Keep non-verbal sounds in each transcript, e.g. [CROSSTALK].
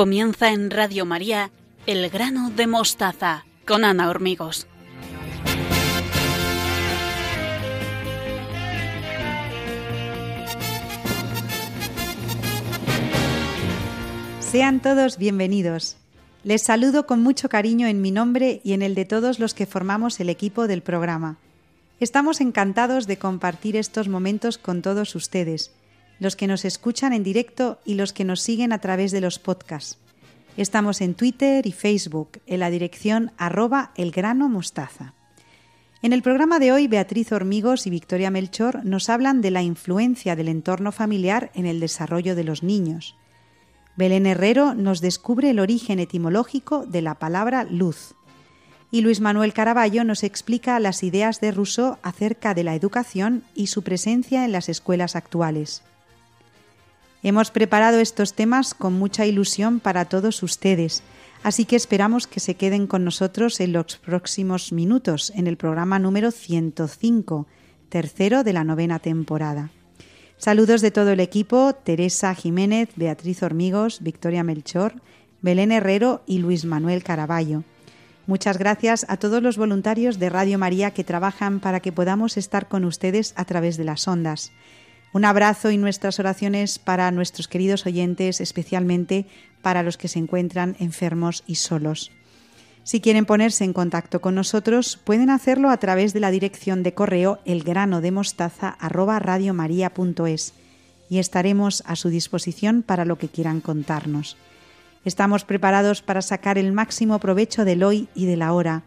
Comienza en Radio María El grano de mostaza con Ana Hormigos. Sean todos bienvenidos. Les saludo con mucho cariño en mi nombre y en el de todos los que formamos el equipo del programa. Estamos encantados de compartir estos momentos con todos ustedes los que nos escuchan en directo y los que nos siguen a través de los podcasts. Estamos en Twitter y Facebook en la dirección arroba elgranomostaza. En el programa de hoy, Beatriz Hormigos y Victoria Melchor nos hablan de la influencia del entorno familiar en el desarrollo de los niños. Belén Herrero nos descubre el origen etimológico de la palabra luz. Y Luis Manuel Caraballo nos explica las ideas de Rousseau acerca de la educación y su presencia en las escuelas actuales. Hemos preparado estos temas con mucha ilusión para todos ustedes, así que esperamos que se queden con nosotros en los próximos minutos en el programa número 105, tercero de la novena temporada. Saludos de todo el equipo, Teresa Jiménez, Beatriz Hormigos, Victoria Melchor, Belén Herrero y Luis Manuel Caraballo. Muchas gracias a todos los voluntarios de Radio María que trabajan para que podamos estar con ustedes a través de las ondas. Un abrazo y nuestras oraciones para nuestros queridos oyentes, especialmente para los que se encuentran enfermos y solos. Si quieren ponerse en contacto con nosotros, pueden hacerlo a través de la dirección de correo elgranodemostaza@radiomaria.es y estaremos a su disposición para lo que quieran contarnos. Estamos preparados para sacar el máximo provecho del hoy y de la hora,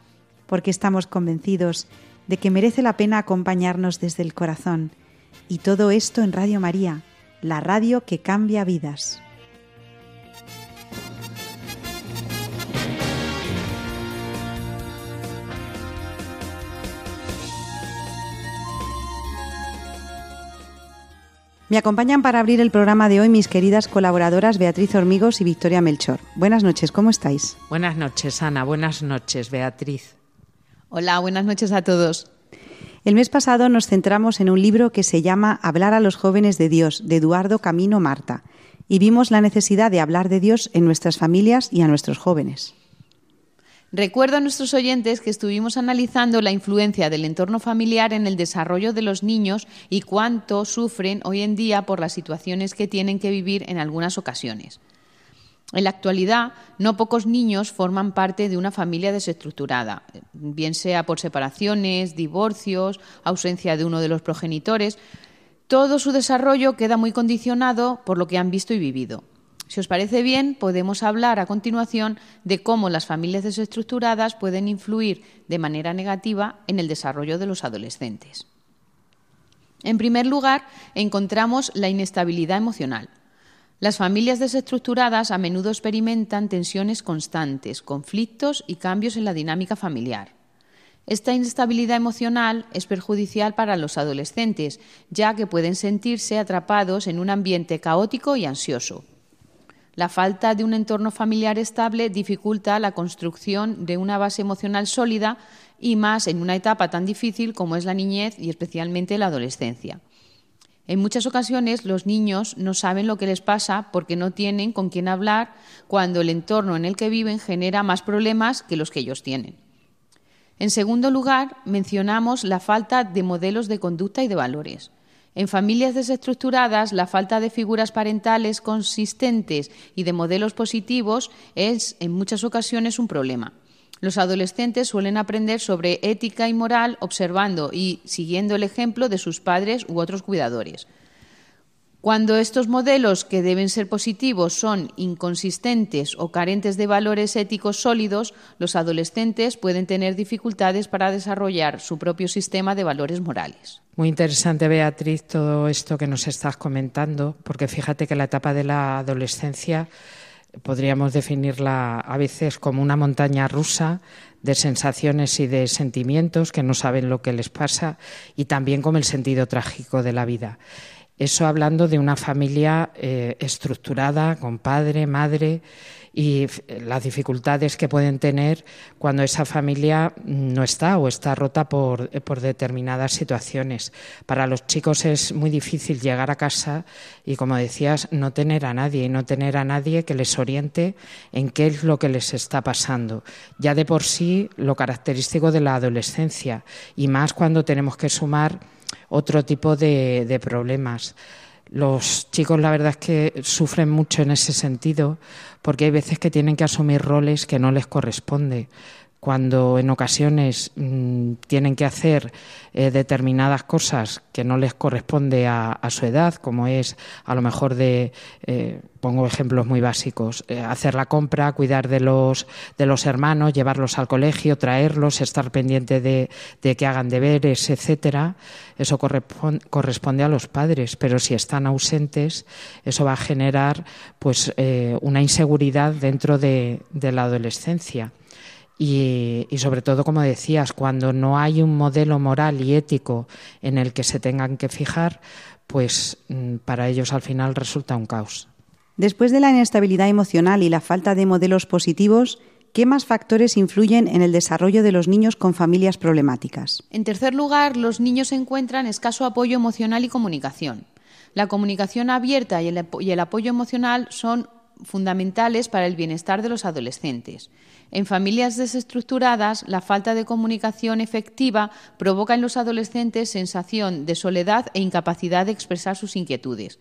porque estamos convencidos de que merece la pena acompañarnos desde el corazón y todo esto en Radio María, la radio que cambia vidas. Me acompañan para abrir el programa de hoy mis queridas colaboradoras Beatriz Hormigos y Victoria Melchor. Buenas noches, ¿cómo estáis? Buenas noches, Ana. Buenas noches, Beatriz. Hola, buenas noches a todos. El mes pasado nos centramos en un libro que se llama Hablar a los jóvenes de Dios, de Eduardo Camino Marta, y vimos la necesidad de hablar de Dios en nuestras familias y a nuestros jóvenes. Recuerdo a nuestros oyentes que estuvimos analizando la influencia del entorno familiar en el desarrollo de los niños y cuánto sufren hoy en día por las situaciones que tienen que vivir en algunas ocasiones. En la actualidad, no pocos niños forman parte de una familia desestructurada, bien sea por separaciones, divorcios, ausencia de uno de los progenitores. Todo su desarrollo queda muy condicionado por lo que han visto y vivido. Si os parece bien, podemos hablar a continuación de cómo las familias desestructuradas pueden influir de manera negativa en el desarrollo de los adolescentes. En primer lugar, encontramos la inestabilidad emocional. Las familias desestructuradas a menudo experimentan tensiones constantes, conflictos y cambios en la dinámica familiar. Esta inestabilidad emocional es perjudicial para los adolescentes, ya que pueden sentirse atrapados en un ambiente caótico y ansioso. La falta de un entorno familiar estable dificulta la construcción de una base emocional sólida y más en una etapa tan difícil como es la niñez y especialmente la adolescencia. En muchas ocasiones los niños no saben lo que les pasa porque no tienen con quién hablar cuando el entorno en el que viven genera más problemas que los que ellos tienen. En segundo lugar, mencionamos la falta de modelos de conducta y de valores. En familias desestructuradas, la falta de figuras parentales consistentes y de modelos positivos es en muchas ocasiones un problema. Los adolescentes suelen aprender sobre ética y moral observando y siguiendo el ejemplo de sus padres u otros cuidadores. Cuando estos modelos, que deben ser positivos, son inconsistentes o carentes de valores éticos sólidos, los adolescentes pueden tener dificultades para desarrollar su propio sistema de valores morales. Muy interesante, Beatriz, todo esto que nos estás comentando, porque fíjate que la etapa de la adolescencia podríamos definirla a veces como una montaña rusa de sensaciones y de sentimientos que no saben lo que les pasa y también como el sentido trágico de la vida. Eso hablando de una familia eh, estructurada, con padre, madre y las dificultades que pueden tener cuando esa familia no está o está rota por, por, determinadas situaciones. Para los chicos es muy difícil llegar a casa y, como decías, no tener a nadie y no tener a nadie que les oriente en qué es lo que les está pasando. Ya de por sí lo característico de la adolescencia y más cuando tenemos que sumar otro tipo de, de problemas. Los chicos, la verdad es que sufren mucho en ese sentido, porque hay veces que tienen que asumir roles que no les corresponde cuando en ocasiones mm, tienen que hacer eh, determinadas cosas que no les corresponde a, su edad, como es a lo mejor de, eh, pongo ejemplos muy básicos, eh, hacer la compra, cuidar de los, de los hermanos, llevarlos al colegio, traerlos, estar pendiente de que hagan deberes, etcétera. Eso corresponde a los padres, pero si están ausentes, eso va a generar pues una inseguridad dentro de la adolescencia. Y, sobre todo, como decías, cuando no hay un modelo moral y ético en el que se tengan que fijar, pues mm, para ellos al final resulta un caos. Después de la inestabilidad emocional y la falta de modelos positivos, ¿qué más factores influyen en el desarrollo de los niños con familias problemáticas? En tercer lugar, los niños encuentran escaso apoyo emocional y comunicación. La comunicación abierta y el apoyo emocional son fundamentales para el bienestar de los adolescentes. En familias desestructuradas, la falta de comunicación efectiva provoca en los adolescentes sensación de soledad e incapacidad de expresar sus inquietudes.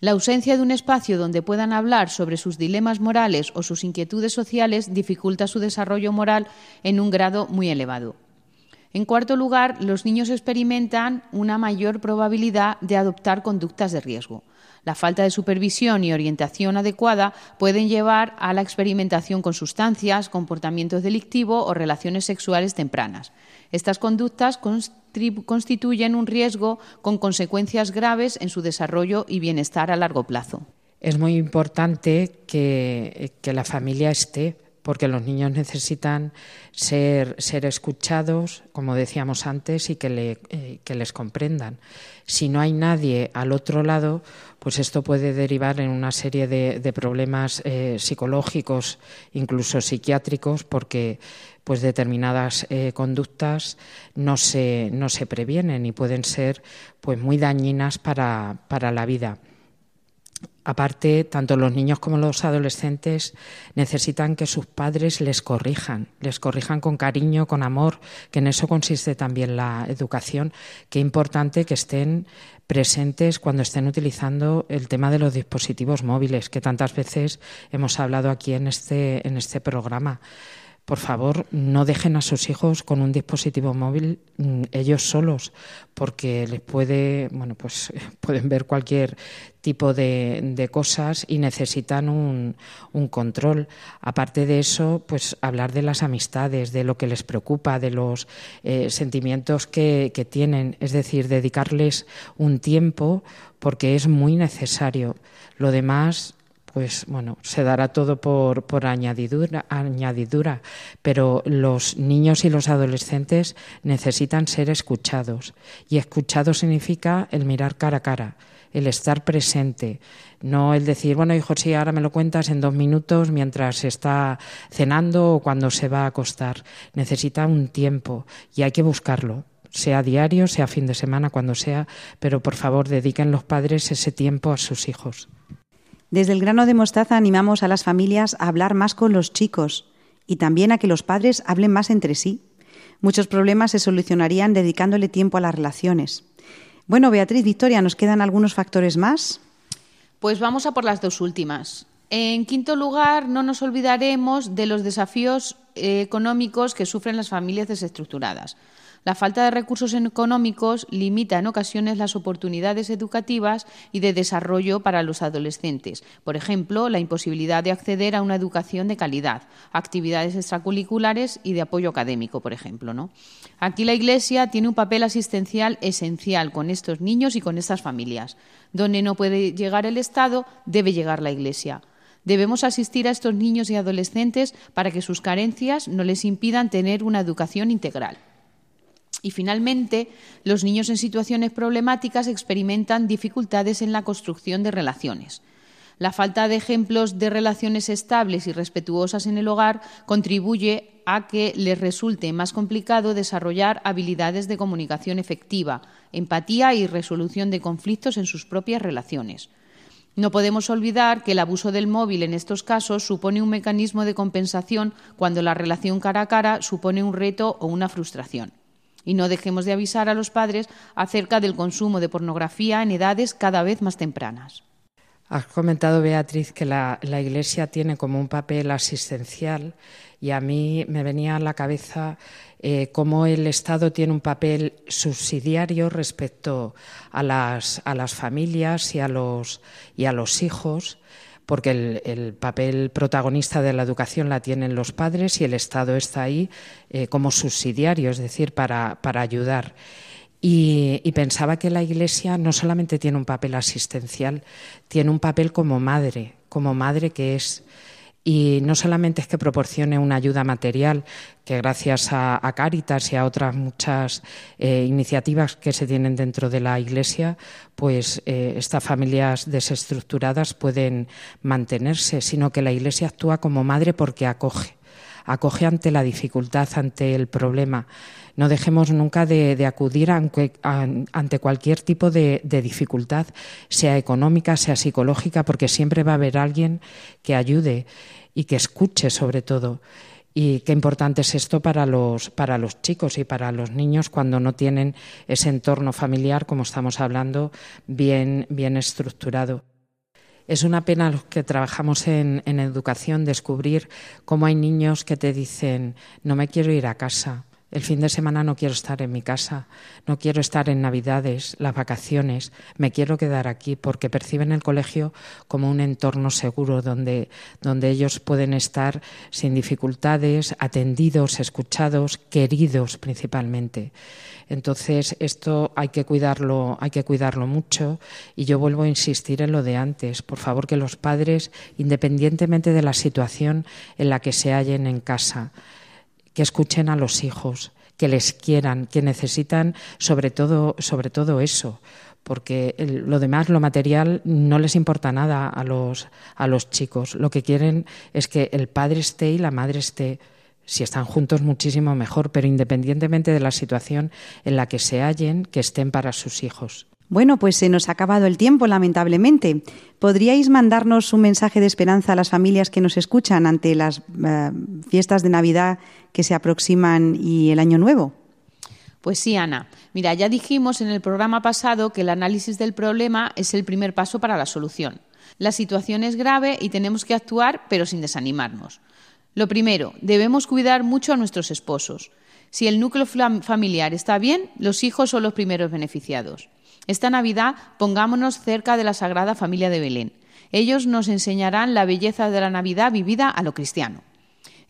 La ausencia de un espacio donde puedan hablar sobre sus dilemas morales o sus inquietudes sociales dificulta su desarrollo moral en un grado muy elevado. En cuarto lugar, los niños experimentan una mayor probabilidad de adoptar conductas de riesgo. La falta de supervisión y orientación adecuada pueden llevar a la experimentación con sustancias, comportamientos delictivos o relaciones sexuales tempranas. Estas conductas constituyen un riesgo con consecuencias graves en su desarrollo y bienestar a largo plazo. Es muy importante que, que la familia esté porque los niños necesitan ser, escuchados, como decíamos antes, y eh, que, les comprendan. Si no hay nadie al otro lado, pues esto puede derivar en una serie de, problemas eh, psicológicos, incluso psiquiátricos, porque pues determinadas eh, conductas no se, no se previenen y pueden ser pues muy dañinas para la vida. Aparte, tanto los niños como los adolescentes necesitan que sus padres les corrijan, les corrijan con cariño, con amor, que en eso consiste también la educación. Qué importante que estén presentes cuando estén utilizando el tema de los dispositivos móviles, que tantas veces hemos hablado aquí en este, en este programa por favor, no dejen a sus hijos con un dispositivo móvil mm, ellos solos, porque les puede, bueno, pues [LAUGHS] pueden ver cualquier tipo de, cosas y necesitan un, control. Aparte de eso, pues hablar de las amistades, de lo que les preocupa, de los eh, sentimientos que, que tienen, es decir, dedicarles un tiempo porque es muy necesario. Lo demás pues bueno, se dará todo por, por añadidura, añadidura, pero los niños y los adolescentes necesitan ser escuchados. Y escuchado significa el mirar cara a cara, el estar presente, no el decir, bueno, hijo, sí, ahora me lo cuentas en dos minutos mientras está cenando o cuando se va a acostar. Necesita un tiempo y hay que buscarlo sea diario, sea fin de semana, cuando sea, pero por favor dediquen los padres ese tiempo a sus hijos. Desde el grano de mostaza animamos a las familias a hablar más con los chicos y también a que los padres hablen más entre sí. Muchos problemas se solucionarían dedicándole tiempo a las relaciones. Bueno, Beatriz, Victoria, ¿nos quedan algunos factores más? Pues vamos a por las dos últimas. En quinto lugar, no nos olvidaremos de los desafíos eh, económicos que sufren las familias desestructuradas. La falta de recursos económicos limita en ocasiones las oportunidades educativas y de desarrollo para los adolescentes. Por ejemplo, la imposibilidad de acceder a una educación de calidad, actividades extracurriculares y de apoyo académico, por ejemplo. ¿no? Aquí la Iglesia tiene un papel asistencial esencial con estos niños y con estas familias. Donde no puede llegar el Estado, debe llegar la Iglesia. Debemos asistir a estos niños y adolescentes para que sus carencias no les impidan tener una educación integral. Y finalmente, los niños en situaciones problemáticas experimentan dificultades en la construcción de relaciones. La falta de ejemplos de relaciones estables y respetuosas en el hogar contribuye a que les resulte más complicado desarrollar habilidades de comunicación efectiva, empatía y resolución de conflictos en sus propias relaciones. No podemos olvidar que el abuso del móvil en estos casos supone un mecanismo de compensación cuando la relación cara a cara supone un reto o una frustración. Y no dejemos de avisar a los padres acerca del consumo de pornografía en edades cada vez más tempranas. Has comentado, Beatriz, que la, Iglesia tiene como un papel asistencial y a mí me venía a la cabeza eh, cómo el Estado tiene un papel subsidiario respecto a las, a las familias y a los, y a los hijos porque el, papel protagonista de la educación la tienen los padres y el Estado está ahí eh, como subsidiario, es decir, para, para ayudar. Y, pensaba que la Iglesia no solamente tiene un papel asistencial, tiene un papel como madre, como madre que es. Y no solamente es que proporcione una ayuda material, que gracias a, a Cáritas y a otras muchas eh, iniciativas que se tienen dentro de la Iglesia, pues eh, estas familias desestructuradas pueden mantenerse, sino que la Iglesia actúa como madre porque acoge, acoge ante la dificultad, ante el problema no dejemos nunca de, acudir ante cualquier tipo de, dificultad, sea económica, sea psicológica, porque siempre va a haber alguien que ayude y que escuche sobre todo. Y qué importante es esto para los, chicos y para los niños cuando no tienen ese entorno familiar, como estamos hablando, bien estructurado. Es una pena los que trabajamos en, en, educación descubrir cómo hay niños que te dicen no me quiero ir a casa, el fin de semana no quiero estar en mi casa, no quiero estar en Navidades, las vacaciones, me quiero quedar aquí porque perciben el colegio como un entorno seguro donde, donde ellos pueden estar sin dificultades, atendidos, escuchados, queridos principalmente. Entonces, esto hay que cuidarlo, hay que cuidarlo mucho y yo vuelvo a insistir en lo de antes. Por favor, que los padres, independientemente de la situación en la que se hallen en casa, que escuchen a los hijos, que les quieran, que necesitan sobre todo, sobre todo eso, porque lo demás, lo material, no les importa nada a los, a los chicos. Lo que quieren es que el padre esté y la madre esté. Si están juntos, muchísimo mejor, pero independientemente de la situación en la que se hallen, que estén para sus hijos. Bueno, pues se nos ha acabado el tiempo, lamentablemente. ¿Podríais mandarnos un mensaje de esperanza a las familias que nos escuchan ante las eh, fiestas de Navidad que se aproximan y el Año Nuevo? Pues sí, Ana. Mira, ya dijimos en el programa pasado que el análisis del problema es el primer paso para la solución. La situación es grave y tenemos que actuar, pero sin desanimarnos. Lo primero, debemos cuidar mucho a nuestros esposos. Si el núcleo familiar está bien, los hijos son los primeros beneficiados. Esta Navidad pongámonos cerca de la Sagrada Familia de Belén. Ellos nos enseñarán la belleza de la Navidad vivida a lo cristiano.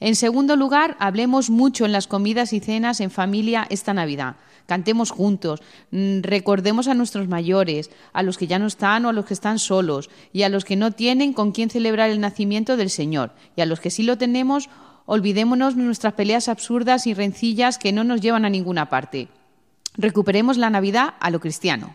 En segundo lugar, hablemos mucho en las comidas y cenas en familia esta Navidad. Cantemos juntos, mm, recordemos a nuestros mayores, a los que ya no están o a los que están solos, y a los que no tienen con quién celebrar el nacimiento del Señor, y a los que sí lo tenemos, olvidémonos de nuestras peleas absurdas y rencillas que no nos llevan a ninguna parte. Recuperemos la Navidad a lo cristiano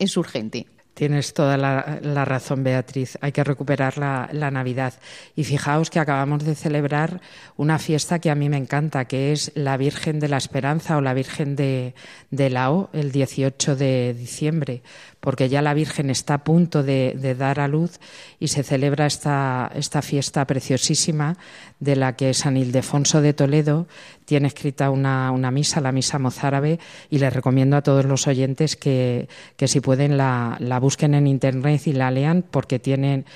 es urgente. Tienes toda la, razón, Beatriz. Hay que recuperar la, Navidad. Y fijaos que acabamos de celebrar una fiesta que a mí me encanta, que es la Virgen de la Esperanza o la Virgen de, de la O, el 18 de diciembre porque ya la Virgen está a punto de, dar a luz y se celebra esta, esta, fiesta preciosísima de la que San Ildefonso de Toledo tiene escrita una, misa, la misa mozárabe, y les recomiendo a todos los oyentes que, que si pueden la, la busquen en internet y la lean porque tienen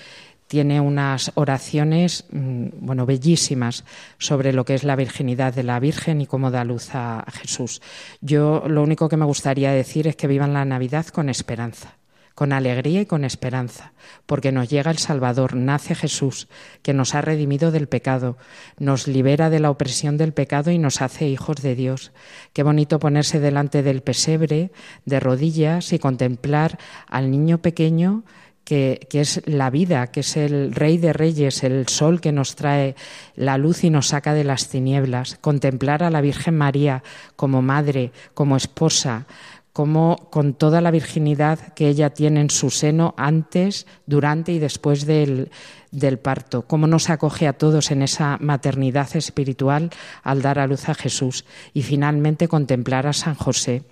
tiene unas oraciones mm, bueno bellísimas sobre lo que es la virginidad de la Virgen y cómo da luz a Jesús. Yo lo único que me gustaría decir es que vivan la Navidad con esperanza, con alegría y con esperanza, porque nos llega el Salvador, nace Jesús, que nos ha redimido del pecado, nos libera de la opresión del pecado y nos hace hijos de Dios. Qué bonito ponerse delante del pesebre de rodillas y contemplar al niño pequeño que, es la vida, que es el Rey de Reyes, el sol que nos trae la luz y nos saca de las tinieblas. Contemplar a la Virgen María como madre, como esposa, como con toda la virginidad que ella tiene en su seno antes, durante y después del, del parto, cómo nos acoge a todos en esa maternidad espiritual al dar a luz a Jesús. Y finalmente contemplar a San José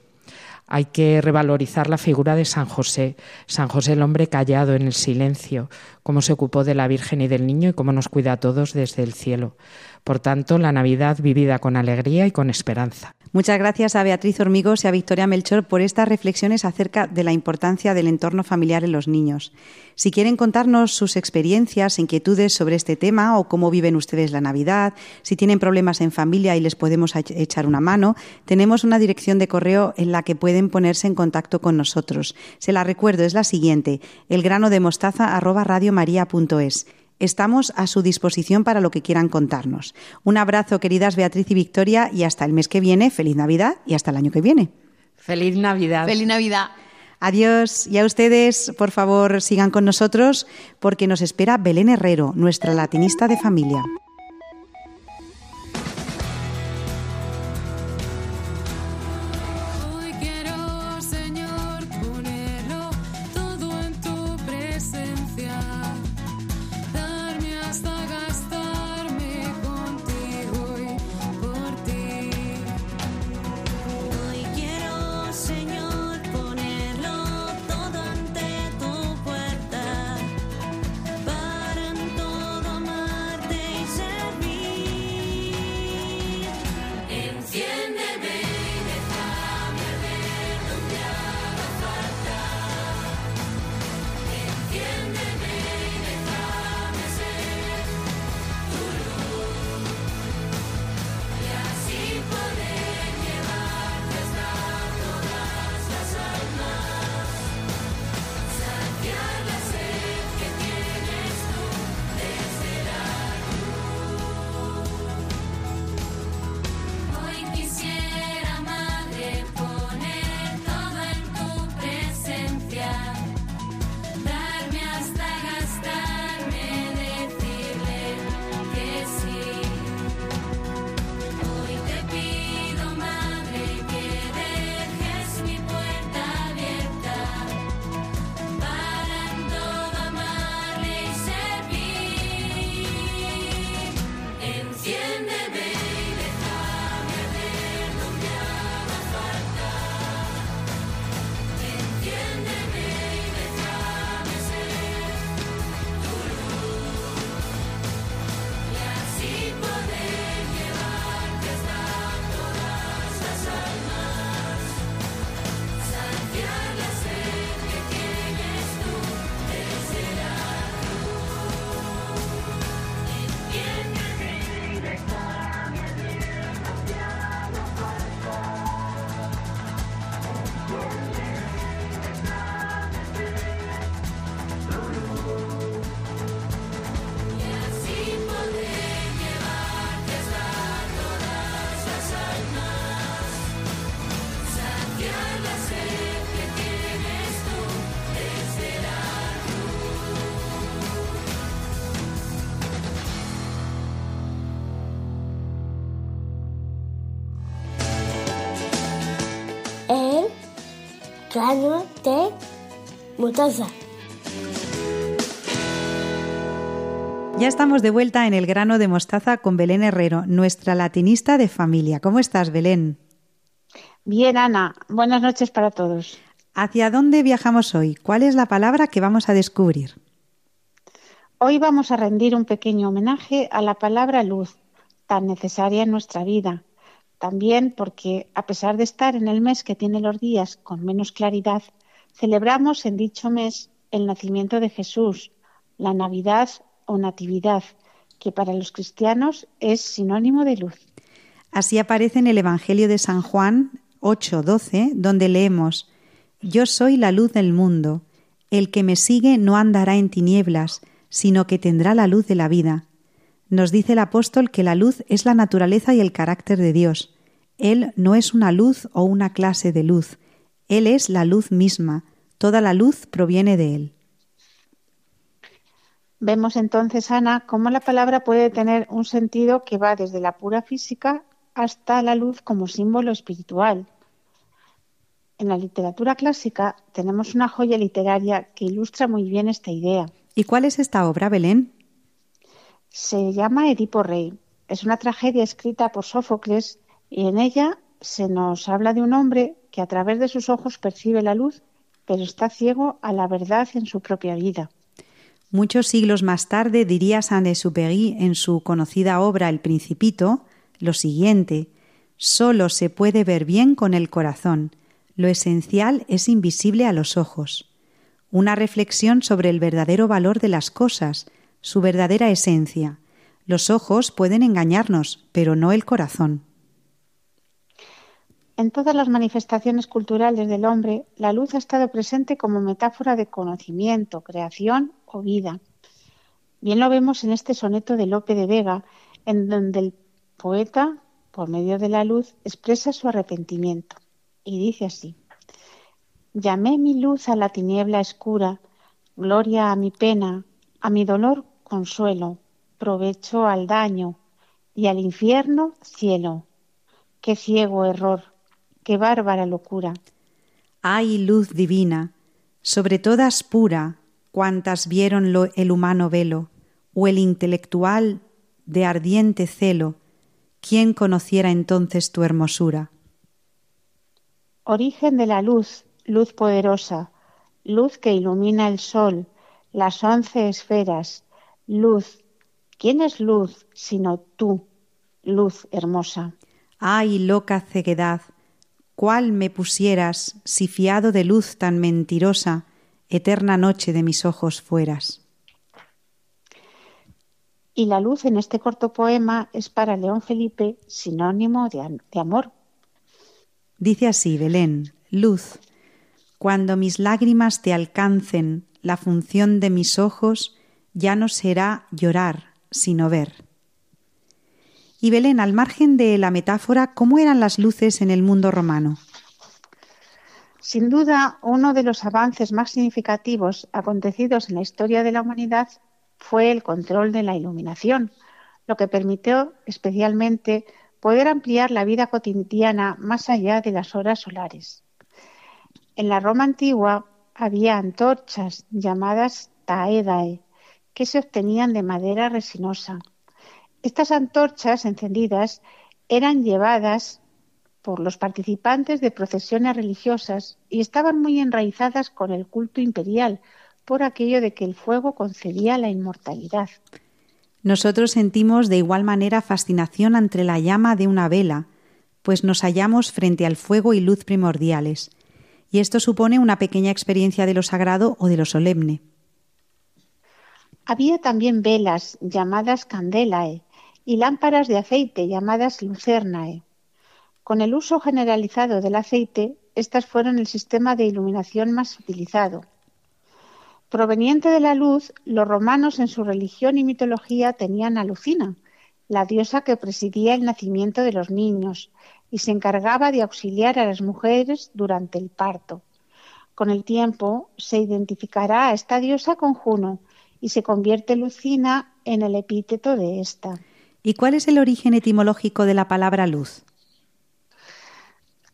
hay que revalorizar la figura de San José, San José el hombre callado en el silencio, cómo se ocupó de la Virgen y del niño y cómo nos cuida a todos desde el cielo. Por tanto, la Navidad vivida con alegría y con esperanza. Muchas gracias a Beatriz Hormigos y a Victoria Melchor por estas reflexiones acerca de la importancia del entorno familiar en los niños. Si quieren contarnos sus experiencias, inquietudes sobre este tema o cómo viven ustedes la Navidad, si tienen problemas en familia y les podemos echar una mano, tenemos una dirección de correo en la que pueden ponerse en contacto con nosotros. Se la recuerdo, es la siguiente, elgranodemostaza@radiomaria.es. Estamos a su disposición para lo que quieran contarnos. Un abrazo, queridas Beatriz y Victoria, y hasta el mes que viene. Feliz Navidad y hasta el año que viene. Feliz Navidad. Feliz Navidad. Adiós. Y a ustedes, por favor, sigan con nosotros porque nos espera Belén Herrero, nuestra latinista de familia. Grano de mostaza. Ya estamos de vuelta en el grano de mostaza con Belén Herrero, nuestra latinista de familia. ¿Cómo estás, Belén? Bien, Ana. Buenas noches para todos. ¿Hacia dónde viajamos hoy? ¿Cuál es la palabra que vamos a descubrir? Hoy vamos a rendir un pequeño homenaje a la palabra luz, tan necesaria en nuestra vida. También porque, a pesar de estar en el mes que tiene los días con menos claridad, celebramos en dicho mes el nacimiento de Jesús, la Navidad o Natividad, que para los cristianos es sinónimo de luz. Así aparece en el Evangelio de San Juan 8:12, donde leemos, Yo soy la luz del mundo, el que me sigue no andará en tinieblas, sino que tendrá la luz de la vida. Nos dice el apóstol que la luz es la naturaleza y el carácter de Dios. Él no es una luz o una clase de luz, Él es la luz misma, toda la luz proviene de Él. Vemos entonces, Ana, cómo la palabra puede tener un sentido que va desde la pura física hasta la luz como símbolo espiritual. En la literatura clásica tenemos una joya literaria que ilustra muy bien esta idea. ¿Y cuál es esta obra, Belén? Se llama Edipo Rey. Es una tragedia escrita por Sófocles y en ella se nos habla de un hombre que a través de sus ojos percibe la luz, pero está ciego a la verdad en su propia vida. Muchos siglos más tarde diría Saint-Exupéry en su conocida obra El Principito lo siguiente: Solo se puede ver bien con el corazón. Lo esencial es invisible a los ojos. Una reflexión sobre el verdadero valor de las cosas, su verdadera esencia. Los ojos pueden engañarnos, pero no el corazón. En todas las manifestaciones culturales del hombre, la luz ha estado presente como metáfora de conocimiento, creación o vida. Bien lo vemos en este soneto de Lope de Vega, en donde el poeta, por medio de la luz, expresa su arrepentimiento. Y dice así, Llamé mi luz a la tiniebla escura, gloria a mi pena, a mi dolor consuelo, provecho al daño, y al infierno cielo. Qué ciego error, qué bárbara locura. Ay, luz divina, sobre todas pura, cuantas vieron lo, el humano velo, o el intelectual de ardiente celo, ¿quién conociera entonces tu hermosura? Origen de la luz, luz poderosa, luz que ilumina el sol, las once esferas, luz. ¿Quién es luz sino tú, luz hermosa? Ay, loca ceguedad, cuál me pusieras si fiado de luz tan mentirosa, eterna noche de mis ojos fueras. Y la luz en este corto poema es para León Felipe sinónimo de, de amor. Dice así, Belén, luz, cuando mis lágrimas te alcancen, la función de mis ojos ya no será llorar, sino ver. Y Belén, al margen de la metáfora, ¿cómo eran las luces en el mundo romano? Sin duda, uno de los avances más significativos acontecidos en la historia de la humanidad fue el control de la iluminación, lo que permitió especialmente poder ampliar la vida cotidiana más allá de las horas solares. En la Roma antigua había antorchas llamadas taedae, que se obtenían de madera resinosa. Estas antorchas encendidas eran llevadas por los participantes de procesiones religiosas y estaban muy enraizadas con el culto imperial, por aquello de que el fuego concedía la inmortalidad. Nosotros sentimos de igual manera fascinación ante la llama de una vela, pues nos hallamos frente al fuego y luz primordiales, y esto supone una pequeña experiencia de lo sagrado o de lo solemne. Había también velas llamadas candelae y lámparas de aceite llamadas lucernae. Con el uso generalizado del aceite, estas fueron el sistema de iluminación más utilizado. Proveniente de la luz, los romanos en su religión y mitología tenían a Lucina, la diosa que presidía el nacimiento de los niños y se encargaba de auxiliar a las mujeres durante el parto. Con el tiempo se identificará a esta diosa con Juno y se convierte Lucina en el epíteto de esta. ¿Y cuál es el origen etimológico de la palabra luz?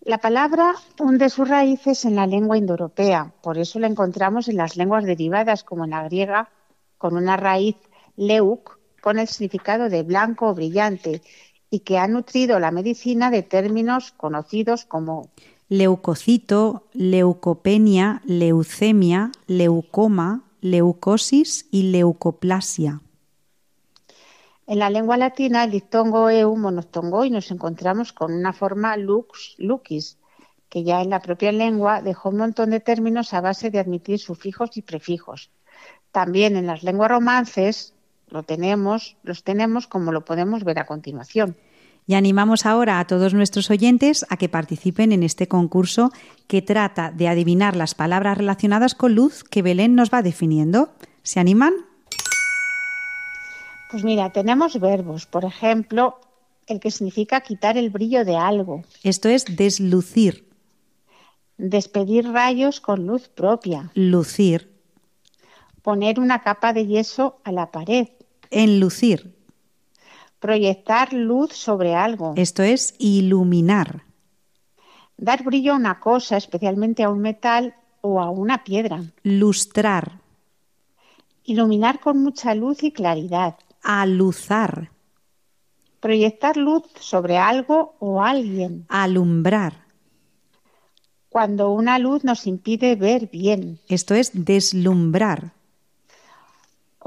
La palabra hunde sus raíces en la lengua indoeuropea, por eso la encontramos en las lenguas derivadas como en la griega, con una raíz leuk, con el significado de blanco o brillante, y que ha nutrido la medicina de términos conocidos como leucocito, leucopenia, leucemia, leucoma, leucosis y leucoplasia. En la lengua latina, el dictongo eu monostongo y nos encontramos con una forma lux, lucis, que ya en la propia lengua dejó un montón de términos a base de admitir sufijos y prefijos. También en las lenguas romances lo tenemos, los tenemos como lo podemos ver a continuación. Y animamos ahora a todos nuestros oyentes a que participen en este concurso que trata de adivinar las palabras relacionadas con luz que Belén nos va definiendo. ¿Se animan? Pues mira, tenemos verbos, por ejemplo, el que significa quitar el brillo de algo. Esto es deslucir. Despedir rayos con luz propia. Lucir. Poner una capa de yeso a la pared. Enlucir. Proyectar luz sobre algo. Esto es iluminar. Dar brillo a una cosa, especialmente a un metal o a una piedra. Lustrar. Iluminar con mucha luz y claridad. Aluzar. Proyectar luz sobre algo o alguien. Alumbrar. Cuando una luz nos impide ver bien. Esto es deslumbrar.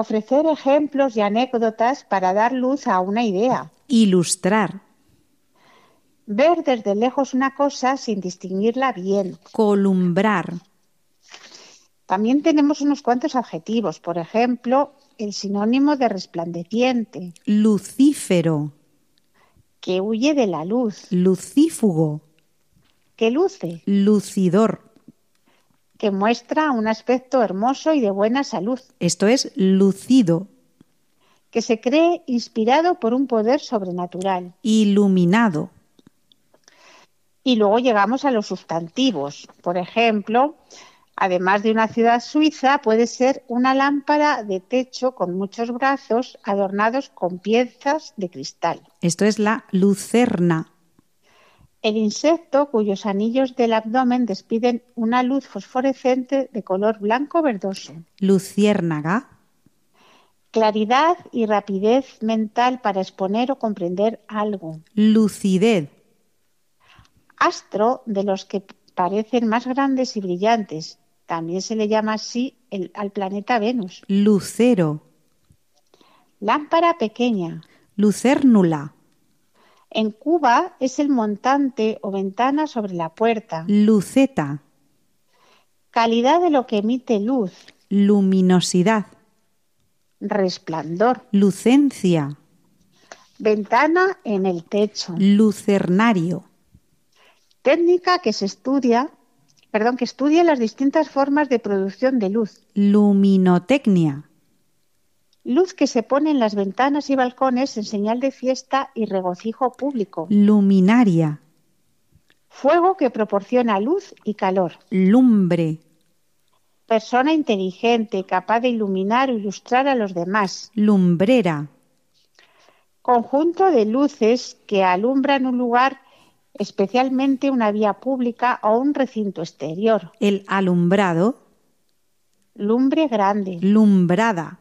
Ofrecer ejemplos y anécdotas para dar luz a una idea. Ilustrar. Ver desde lejos una cosa sin distinguirla bien. Columbrar. También tenemos unos cuantos adjetivos. Por ejemplo, el sinónimo de resplandeciente. Lucífero. Que huye de la luz. Lucífugo. Que luce. Lucidor. Que muestra un aspecto hermoso y de buena salud. Esto es lucido. Que se cree inspirado por un poder sobrenatural. Iluminado. Y luego llegamos a los sustantivos. Por ejemplo, además de una ciudad suiza, puede ser una lámpara de techo con muchos brazos adornados con piezas de cristal. Esto es la lucerna. El insecto cuyos anillos del abdomen despiden una luz fosforescente de color blanco verdoso. Luciérnaga. Claridad y rapidez mental para exponer o comprender algo. Lucidez. Astro de los que parecen más grandes y brillantes. También se le llama así el, al planeta Venus. Lucero. Lámpara pequeña. Lucérnula. En Cuba es el montante o ventana sobre la puerta. Luceta. Calidad de lo que emite luz. Luminosidad. Resplandor. Lucencia. Ventana en el techo. Lucernario. Técnica que se estudia, perdón, que estudia las distintas formas de producción de luz. Luminotecnia. Luz que se pone en las ventanas y balcones en señal de fiesta y regocijo público. Luminaria. Fuego que proporciona luz y calor. Lumbre. Persona inteligente, capaz de iluminar o ilustrar a los demás. Lumbrera. Conjunto de luces que alumbran un lugar, especialmente una vía pública o un recinto exterior. El alumbrado. Lumbre grande. Lumbrada.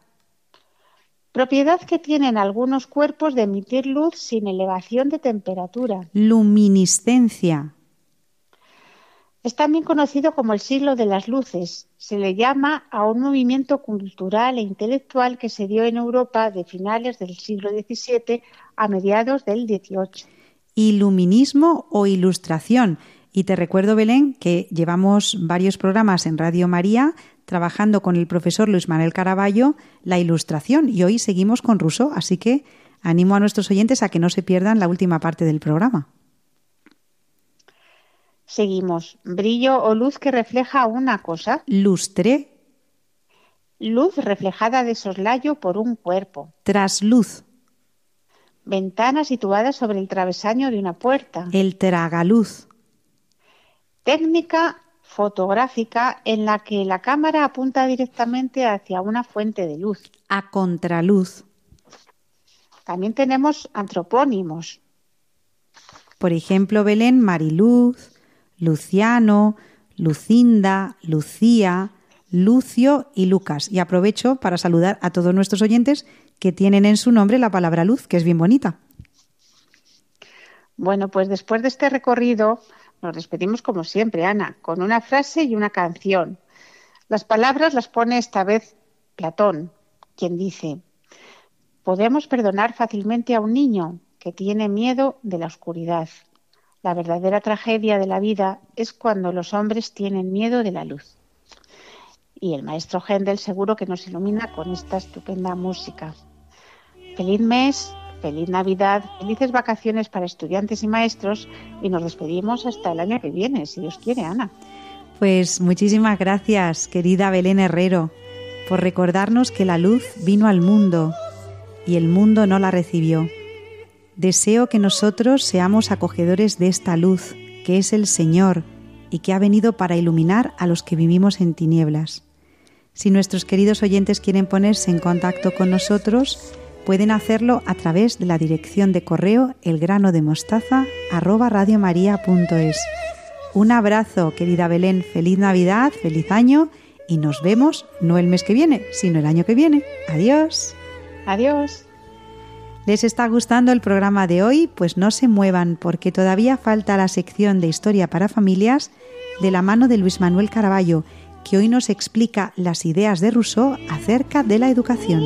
Propiedad que tienen algunos cuerpos de emitir luz sin elevación de temperatura. Luminiscencia. Es también conocido como el siglo de las luces. Se le llama a un movimiento cultural e intelectual que se dio en Europa de finales del siglo XVII a mediados del XVIII. Iluminismo o ilustración. Y te recuerdo, Belén, que llevamos varios programas en Radio María trabajando con el profesor Luis Manuel Caraballo la ilustración y hoy seguimos con Rousseau, así que animo a nuestros oyentes a que no se pierdan la última parte del programa. Seguimos. Brillo o luz que refleja una cosa. Lustre. Luz reflejada de soslayo por un cuerpo. Trasluz. Ventana situada sobre el travesaño de una puerta. El tragaluz. Técnica fotográfica en la que la cámara apunta directamente hacia una fuente de luz. A contraluz. También tenemos antropónimos. Por ejemplo, Belén, Mariluz, Luciano, Lucinda, Lucía, Lucio y Lucas. Y aprovecho para saludar a todos nuestros oyentes que tienen en su nombre la palabra luz, que es bien bonita. Bueno, pues después de este recorrido nos despedimos como siempre, Ana, con una frase y una canción. Las palabras las pone esta vez Platón, quien dice, podemos perdonar fácilmente a un niño que tiene miedo de la oscuridad. La verdadera tragedia de la vida es cuando los hombres tienen miedo de la luz. Y el maestro Händel seguro que nos ilumina con esta estupenda música. Feliz mes, feliz Navidad, felices vacaciones para estudiantes y maestros y nos despedimos hasta el año que viene, si Dios quiere, Ana. Pues muchísimas gracias, querida Belén Herrero, por recordarnos que la luz vino al mundo y el mundo no la recibió. Deseo que nosotros seamos acogedores de esta luz, que es el Señor y que ha venido para iluminar a los que vivimos en tinieblas. Si nuestros queridos oyentes quieren ponerse en contacto con nosotros, pueden hacerlo a través de la dirección de correo elgranodemostaza@radiomaria.es. Un abrazo, querida Belén, feliz Navidad, feliz año y nos vemos no el mes que viene, sino el año que viene. Adiós. Adiós. ¿Les está gustando el programa de hoy? Pues no se muevan porque todavía falta la sección de historia para familias de la mano de Luis Manuel Caraballo, que hoy nos explica las ideas de Rousseau acerca de la educación.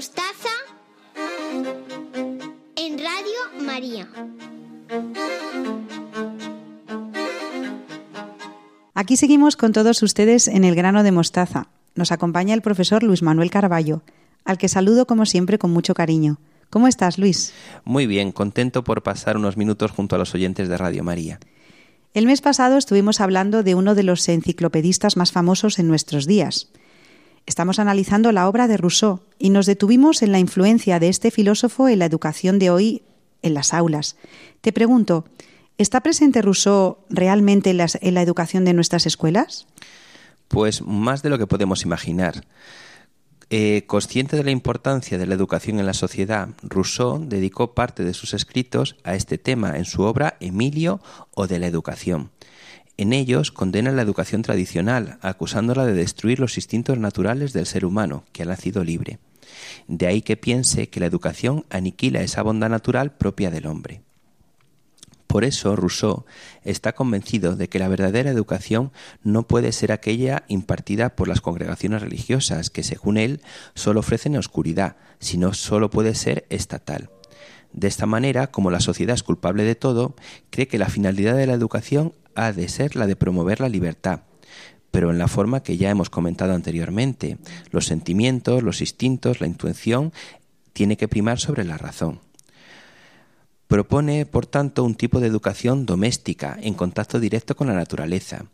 Mostaza en Radio María. Aquí seguimos con todos ustedes en el grano de mostaza. Nos acompaña el profesor Luis Manuel Carballo, al que saludo como siempre con mucho cariño. ¿Cómo estás, Luis? Muy bien, contento por pasar unos minutos junto a los oyentes de Radio María. El mes pasado estuvimos hablando de uno de los enciclopedistas más famosos en nuestros días. Estamos analizando la obra de Rousseau y nos detuvimos en la influencia de este filósofo en la educación de hoy en las aulas. Te pregunto, ¿está presente Rousseau realmente en, la educación de nuestras escuelas? Pues más de lo que podemos imaginar. Eh, consciente de la importancia de la educación en la sociedad, Rousseau dedicó parte de sus escritos a este tema en su obra Emilio o de la educación. En ellos condena la educación tradicional, acusándola de destruir los instintos naturales del ser humano, que ha nacido libre. De ahí que piense que la educación aniquila esa bondad natural propia del hombre. Por eso Rousseau está convencido de que la verdadera educación no puede ser aquella impartida por las congregaciones religiosas, que según él solo ofrecen oscuridad, sino solo puede ser estatal. De esta manera, como la sociedad es culpable de todo, cree que la finalidad de la educación ha de ser la de promover la libertad, pero en la forma que ya hemos comentado anteriormente. Los sentimientos, los instintos, la intuición tiene que primar sobre la razón. Propone, por tanto, un tipo de educación doméstica, en contacto directo con la naturaleza.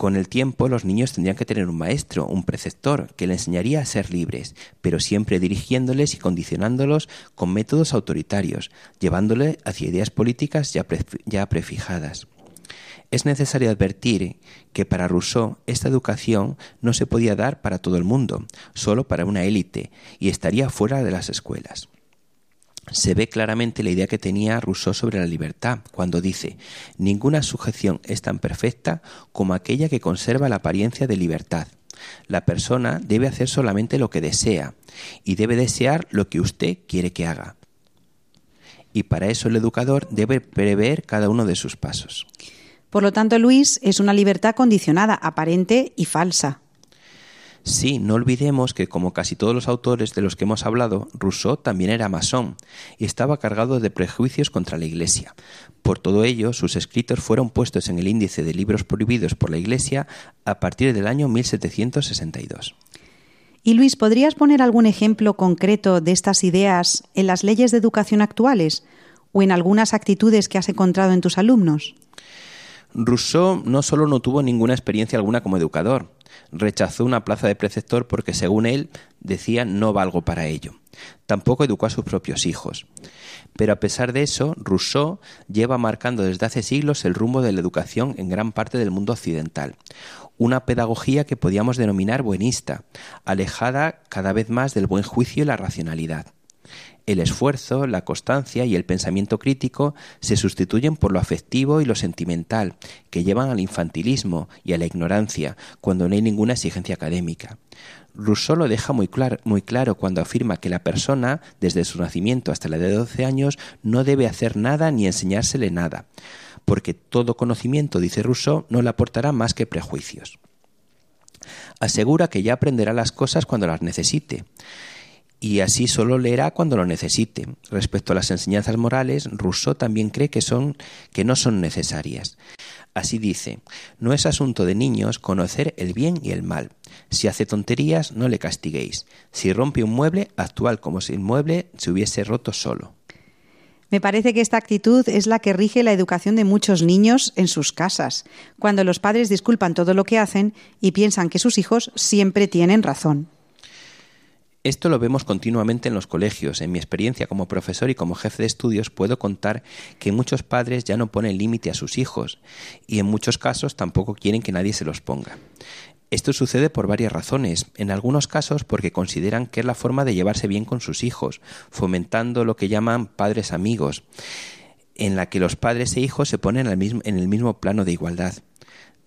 Con el tiempo los niños tendrían que tener un maestro, un preceptor, que le enseñaría a ser libres, pero siempre dirigiéndoles y condicionándolos con métodos autoritarios, llevándoles hacia ideas políticas ya, ya prefijadas. Es necesario advertir que para Rousseau esta educación no se podía dar para todo el mundo, solo para una élite, y estaría fuera de las escuelas se ve claramente la idea que tenía Rousseau sobre la libertad, cuando dice, ninguna sujeción es tan perfecta como aquella que conserva la apariencia de libertad. La persona debe hacer solamente lo que desea y debe desear lo que usted quiere que haga. Y para eso el educador debe prever cada uno de sus pasos. Por lo tanto, Luis, es una libertad condicionada, aparente y falsa. Sí, no olvidemos que, como casi todos los autores de los que hemos hablado, Rousseau también era masón y estaba cargado de prejuicios contra la Iglesia. Por todo ello, sus escritos fueron puestos en el índice de libros prohibidos por la Iglesia a partir del año 1762. Y Luis, ¿podrías poner algún ejemplo concreto de estas ideas en las leyes de educación actuales o en algunas actitudes que has encontrado en tus alumnos? Rousseau no solo no tuvo ninguna experiencia alguna como educador, rechazó una plaza de preceptor porque según él decía no valgo para ello. Tampoco educó a sus propios hijos. Pero a pesar de eso, Rousseau lleva marcando desde hace siglos el rumbo de la educación en gran parte del mundo occidental. Una pedagogía que podíamos denominar buenista, alejada cada vez más del buen juicio y la racionalidad. El esfuerzo, la constancia y el pensamiento crítico se sustituyen por lo afectivo y lo sentimental, que llevan al infantilismo y a la ignorancia, cuando no hay ninguna exigencia académica. Rousseau lo deja muy, claro cuando afirma que la persona, desde su nacimiento hasta la edad de 12 años, no debe hacer nada ni enseñársele nada, porque todo conocimiento, dice Rousseau, no le aportará más que prejuicios. Asegura que ya aprenderá las cosas cuando las necesite y así solo leerá cuando lo necesite. Respecto a las enseñanzas morales, Rousseau también cree que, son, que no son necesarias. Así dice, no es asunto de niños conocer el bien y el mal. Si hace tonterías, no le castiguéis. Si rompe un mueble, actual como si el mueble se hubiese roto solo. Me parece que esta actitud es la que rige la educación de muchos niños en sus casas, cuando los padres disculpan todo lo que hacen y piensan que sus hijos siempre tienen razón. Esto lo vemos continuamente en los colegios. En mi experiencia como profesor y como jefe de estudios puedo contar que muchos padres ya no ponen límite a sus hijos y en muchos casos tampoco quieren que nadie se los ponga. Esto sucede por varias razones, en algunos casos porque consideran que es la forma de llevarse bien con sus hijos, fomentando lo que llaman padres amigos, en la que los padres e hijos se ponen en el mismo plano de igualdad.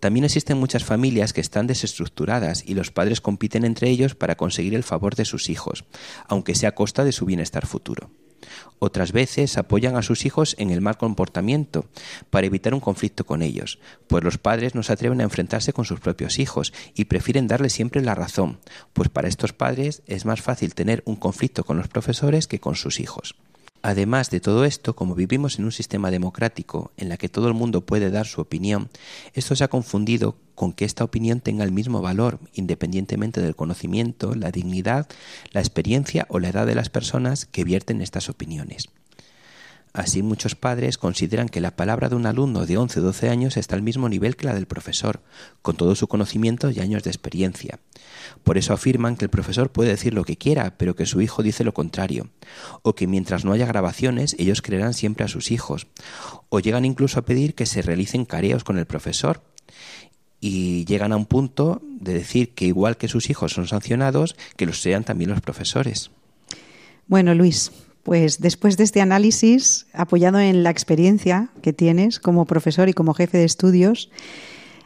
También existen muchas familias que están desestructuradas y los padres compiten entre ellos para conseguir el favor de sus hijos, aunque sea a costa de su bienestar futuro. Otras veces apoyan a sus hijos en el mal comportamiento para evitar un conflicto con ellos, pues los padres no se atreven a enfrentarse con sus propios hijos y prefieren darle siempre la razón, pues para estos padres es más fácil tener un conflicto con los profesores que con sus hijos. Además de todo esto, como vivimos en un sistema democrático en la que todo el mundo puede dar su opinión, esto se ha confundido con que esta opinión tenga el mismo valor, independientemente del conocimiento, la dignidad, la experiencia o la edad de las personas que vierten estas opiniones. Así muchos padres consideran que la palabra de un alumno de 11 o 12 años está al mismo nivel que la del profesor, con todo su conocimiento y años de experiencia. Por eso afirman que el profesor puede decir lo que quiera, pero que su hijo dice lo contrario, o que mientras no haya grabaciones ellos creerán siempre a sus hijos, o llegan incluso a pedir que se realicen careos con el profesor, y llegan a un punto de decir que igual que sus hijos son sancionados, que los sean también los profesores. Bueno, Luis, pues después de este análisis, apoyado en la experiencia que tienes como profesor y como jefe de estudios,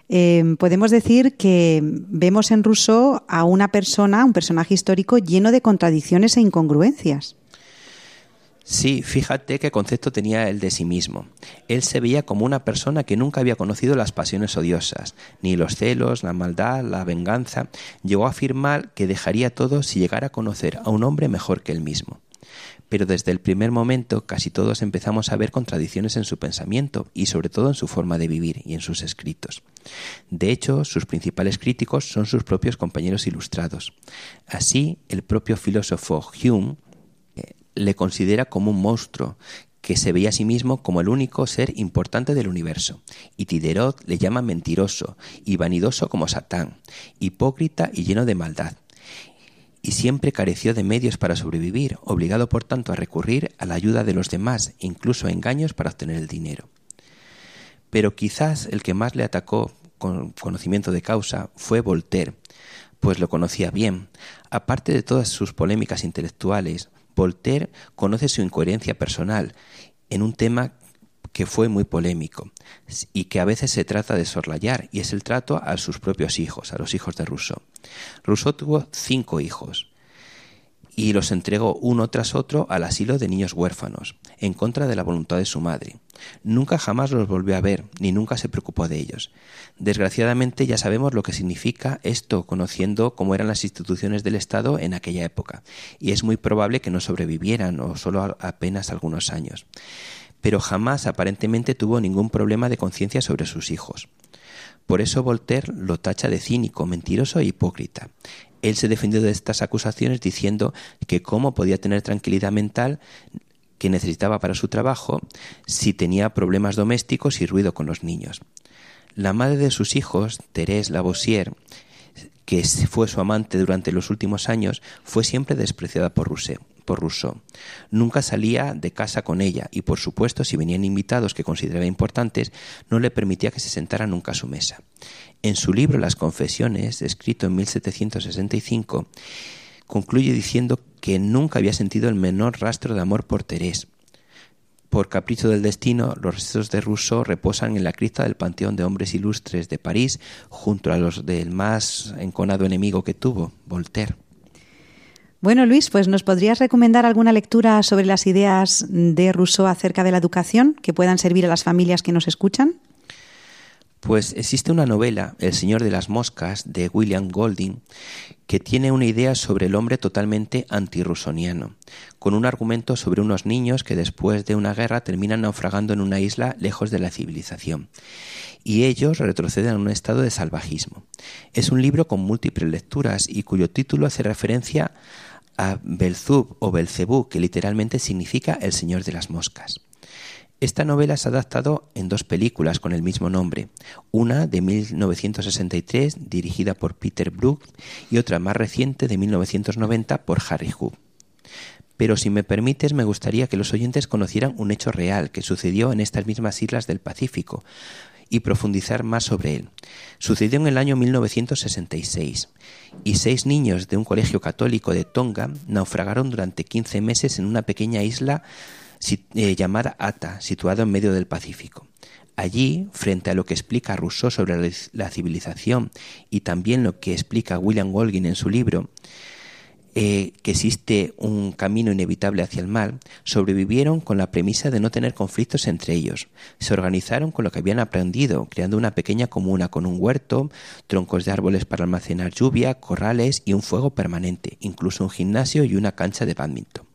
eh, podemos decir que vemos en Rousseau a una persona, un personaje histórico lleno de contradicciones e incongruencias. Sí, fíjate qué concepto tenía él de sí mismo. Él se veía como una persona que nunca había conocido las pasiones odiosas, ni los celos, la maldad, la venganza. Llegó a afirmar que dejaría todo si llegara a conocer a un hombre mejor que él mismo. Pero desde el primer momento casi todos empezamos a ver contradicciones en su pensamiento y sobre todo en su forma de vivir y en sus escritos. De hecho, sus principales críticos son sus propios compañeros ilustrados. Así, el propio filósofo Hume le considera como un monstruo que se veía a sí mismo como el único ser importante del universo. Y Tiderot le llama mentiroso y vanidoso como Satán, hipócrita y lleno de maldad. Y siempre careció de medios para sobrevivir, obligado por tanto a recurrir a la ayuda de los demás, incluso a engaños para obtener el dinero. Pero quizás el que más le atacó con conocimiento de causa fue Voltaire, pues lo conocía bien. Aparte de todas sus polémicas intelectuales, Voltaire conoce su incoherencia personal en un tema que fue muy polémico y que a veces se trata de sorlayar, y es el trato a sus propios hijos, a los hijos de Rousseau. Rousseau tuvo cinco hijos y los entregó uno tras otro al asilo de niños huérfanos, en contra de la voluntad de su madre. Nunca jamás los volvió a ver, ni nunca se preocupó de ellos. Desgraciadamente ya sabemos lo que significa esto, conociendo cómo eran las instituciones del Estado en aquella época, y es muy probable que no sobrevivieran o solo apenas algunos años. Pero jamás aparentemente tuvo ningún problema de conciencia sobre sus hijos. Por eso Voltaire lo tacha de cínico, mentiroso e hipócrita. Él se defendió de estas acusaciones diciendo que cómo podía tener tranquilidad mental que necesitaba para su trabajo si tenía problemas domésticos y ruido con los niños. La madre de sus hijos, Thérèse Lavoisier, que fue su amante durante los últimos años, fue siempre despreciada por Rousseau por. Nunca salía de casa con ella y, por supuesto, si venían invitados que consideraba importantes, no le permitía que se sentara nunca a su mesa. En su libro Las Confesiones, escrito en 1765, concluye diciendo que nunca había sentido el menor rastro de amor por Terés. Por capricho del destino, los restos de Rousseau reposan en la cripta del Panteón de Hombres Ilustres de París, junto a los del más enconado enemigo que tuvo, Voltaire. Bueno, Luis, pues nos podrías recomendar alguna lectura sobre las ideas de Rousseau acerca de la educación que puedan servir a las familias que nos escuchan. Pues existe una novela, El Señor de las Moscas, de William Golding, que tiene una idea sobre el hombre totalmente antirusoniano, con un argumento sobre unos niños que después de una guerra terminan naufragando en una isla lejos de la civilización, y ellos retroceden a un estado de salvajismo. Es un libro con múltiples lecturas y cuyo título hace referencia a Belzub o Belcebú, que literalmente significa el Señor de las Moscas. Esta novela se ha adaptado en dos películas con el mismo nombre, una de 1963 dirigida por Peter Brook y otra más reciente de 1990 por Harry Hoop. Pero si me permites, me gustaría que los oyentes conocieran un hecho real que sucedió en estas mismas islas del Pacífico, y profundizar más sobre él. Sucedió en el año 1966 y seis niños de un colegio católico de Tonga naufragaron durante 15 meses en una pequeña isla eh, llamada Ata, situada en medio del Pacífico. Allí, frente a lo que explica Rousseau sobre la civilización y también lo que explica William Golding en su libro, eh, que existe un camino inevitable hacia el mal, sobrevivieron con la premisa de no tener conflictos entre ellos. Se organizaron con lo que habían aprendido, creando una pequeña comuna con un huerto, troncos de árboles para almacenar lluvia, corrales y un fuego permanente, incluso un gimnasio y una cancha de badminton.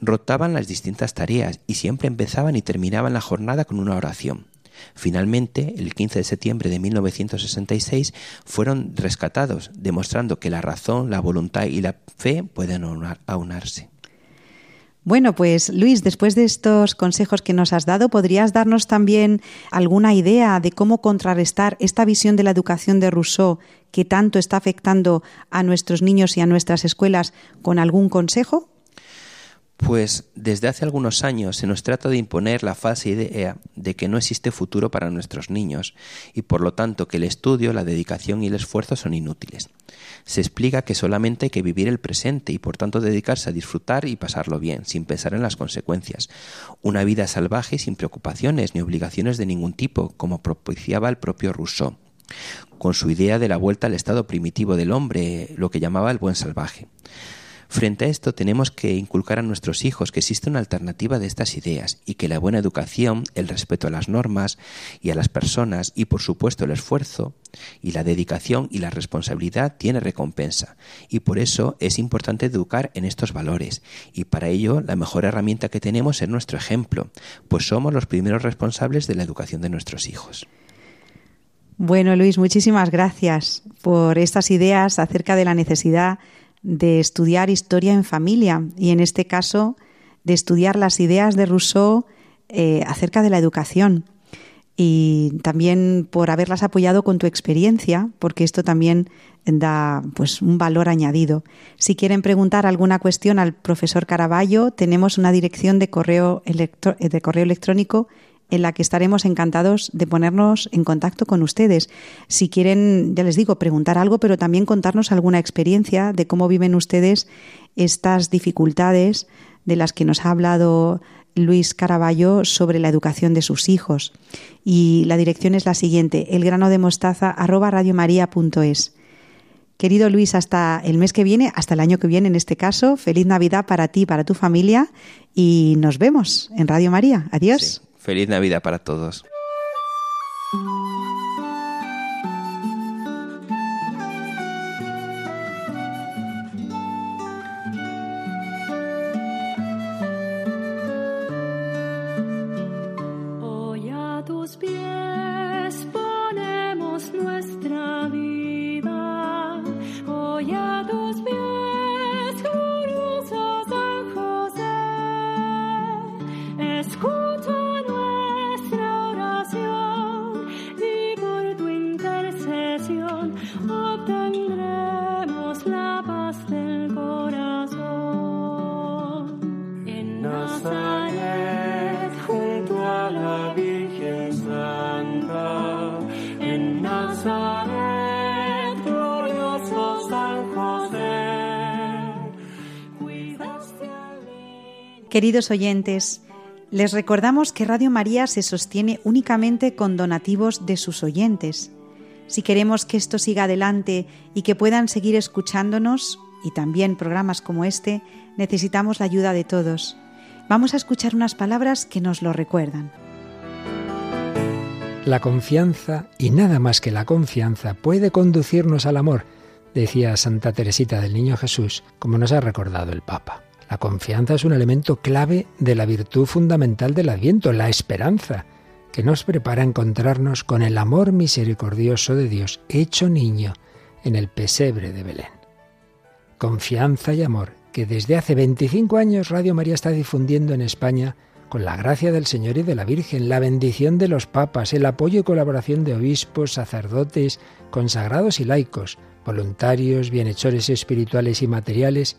Rotaban las distintas tareas y siempre empezaban y terminaban la jornada con una oración. Finalmente, el 15 de septiembre de 1966, fueron rescatados, demostrando que la razón, la voluntad y la fe pueden aunarse. Bueno, pues Luis, después de estos consejos que nos has dado, ¿podrías darnos también alguna idea de cómo contrarrestar esta visión de la educación de Rousseau que tanto está afectando a nuestros niños y a nuestras escuelas con algún consejo? Pues desde hace algunos años se nos trata de imponer la falsa idea de que no existe futuro para nuestros niños y por lo tanto que el estudio, la dedicación y el esfuerzo son inútiles. Se explica que solamente hay que vivir el presente y por tanto dedicarse a disfrutar y pasarlo bien, sin pensar en las consecuencias. Una vida salvaje sin preocupaciones ni obligaciones de ningún tipo, como propiciaba el propio Rousseau con su idea de la vuelta al estado primitivo del hombre, lo que llamaba el buen salvaje. Frente a esto tenemos que inculcar a nuestros hijos que existe una alternativa de estas ideas y que la buena educación, el respeto a las normas y a las personas y por supuesto el esfuerzo y la dedicación y la responsabilidad tiene recompensa y por eso es importante educar en estos valores y para ello la mejor herramienta que tenemos es nuestro ejemplo, pues somos los primeros responsables de la educación de nuestros hijos. Bueno, Luis, muchísimas gracias por estas ideas acerca de la necesidad de estudiar historia en familia y en este caso de estudiar las ideas de Rousseau eh, acerca de la educación y también por haberlas apoyado con tu experiencia, porque esto también da pues un valor añadido. Si quieren preguntar alguna cuestión al profesor Caraballo, tenemos una dirección de correo, de correo electrónico en la que estaremos encantados de ponernos en contacto con ustedes. Si quieren, ya les digo, preguntar algo, pero también contarnos alguna experiencia de cómo viven ustedes estas dificultades de las que nos ha hablado Luis Caraballo sobre la educación de sus hijos. Y la dirección es la siguiente, elgrano de mostaza Querido Luis, hasta el mes que viene, hasta el año que viene en este caso, feliz Navidad para ti, para tu familia y nos vemos en Radio María. Adiós. Feliz Navidad para todos. Queridos oyentes, les recordamos que Radio María se sostiene únicamente con donativos de sus oyentes. Si queremos que esto siga adelante y que puedan seguir escuchándonos, y también programas como este, necesitamos la ayuda de todos. Vamos a escuchar unas palabras que nos lo recuerdan. La confianza, y nada más que la confianza, puede conducirnos al amor, decía Santa Teresita del Niño Jesús, como nos ha recordado el Papa. La confianza es un elemento clave de la virtud fundamental del Adviento, la esperanza, que nos prepara a encontrarnos con el amor misericordioso de Dios hecho niño en el pesebre de Belén. Confianza y amor que desde hace 25 años Radio María está difundiendo en España con la gracia del Señor y de la Virgen, la bendición de los papas, el apoyo y colaboración de obispos, sacerdotes, consagrados y laicos, voluntarios, bienhechores espirituales y materiales,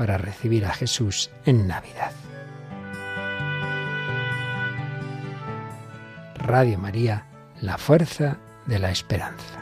para recibir a Jesús en Navidad. Radio María, la fuerza de la esperanza.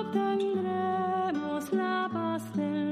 obtendremos la paz del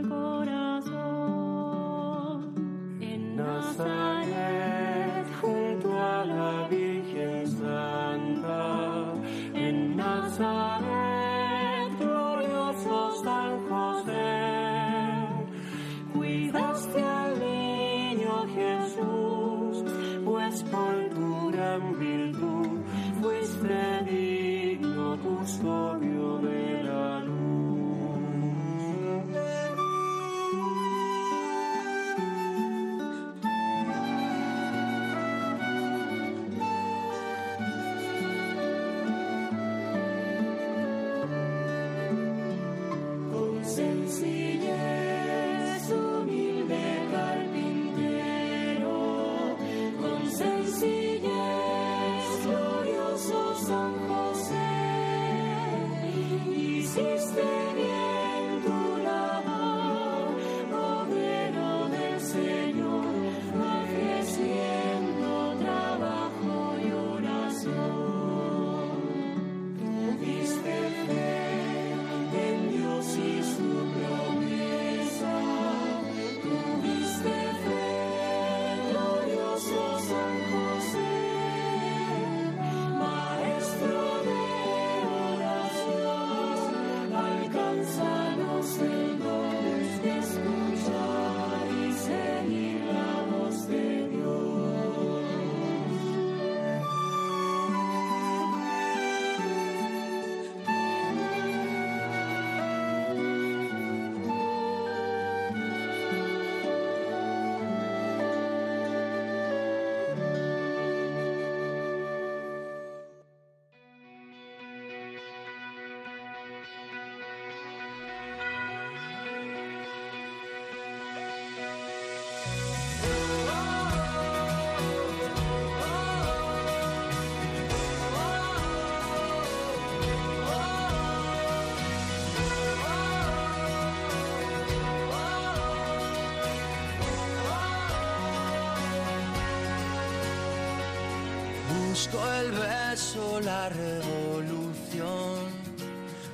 la revolución,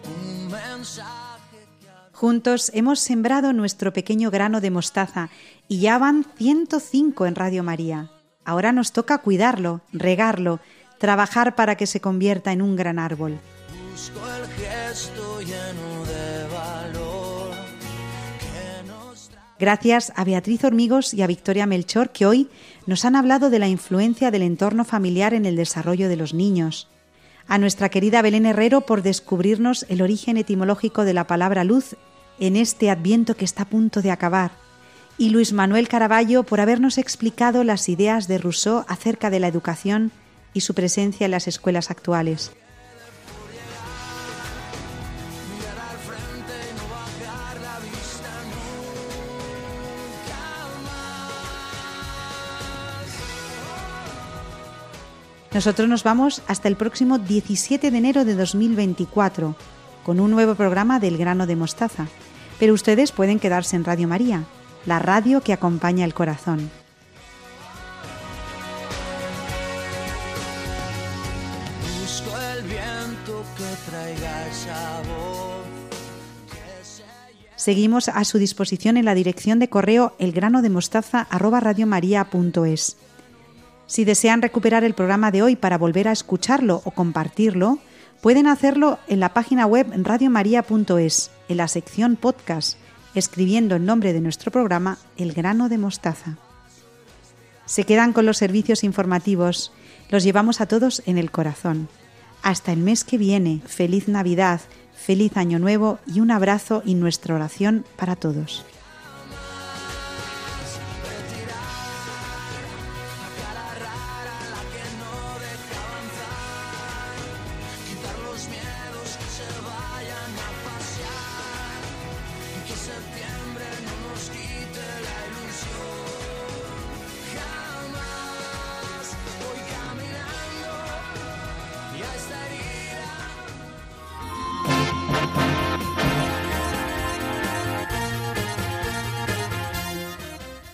un mensaje. Juntos hemos sembrado nuestro pequeño grano de mostaza y ya van 105 en Radio María. Ahora nos toca cuidarlo, regarlo, trabajar para que se convierta en un gran árbol. Busco el gesto lleno de valor que nos Gracias a Beatriz Hormigos y a Victoria Melchor que hoy nos han hablado de la influencia del entorno familiar en el desarrollo de los niños. A nuestra querida Belén Herrero por descubrirnos el origen etimológico de la palabra luz en este adviento que está a punto de acabar. Y Luis Manuel Caraballo por habernos explicado las ideas de Rousseau acerca de la educación y su presencia en las escuelas actuales. Nosotros nos vamos hasta el próximo 17 de enero de 2024 con un nuevo programa del grano de mostaza. Pero ustedes pueden quedarse en Radio María, la radio que acompaña el corazón. Busco el viento que traiga esa voz. Seguimos a su disposición en la dirección de correo elgranodemostaza@radiomaria.es. Si desean recuperar el programa de hoy para volver a escucharlo o compartirlo, pueden hacerlo en la página web radiomaria.es, en la sección podcast, escribiendo el nombre de nuestro programa El grano de mostaza. Se quedan con los servicios informativos, los llevamos a todos en el corazón. Hasta el mes que viene, feliz Navidad, feliz Año Nuevo y un abrazo y nuestra oración para todos.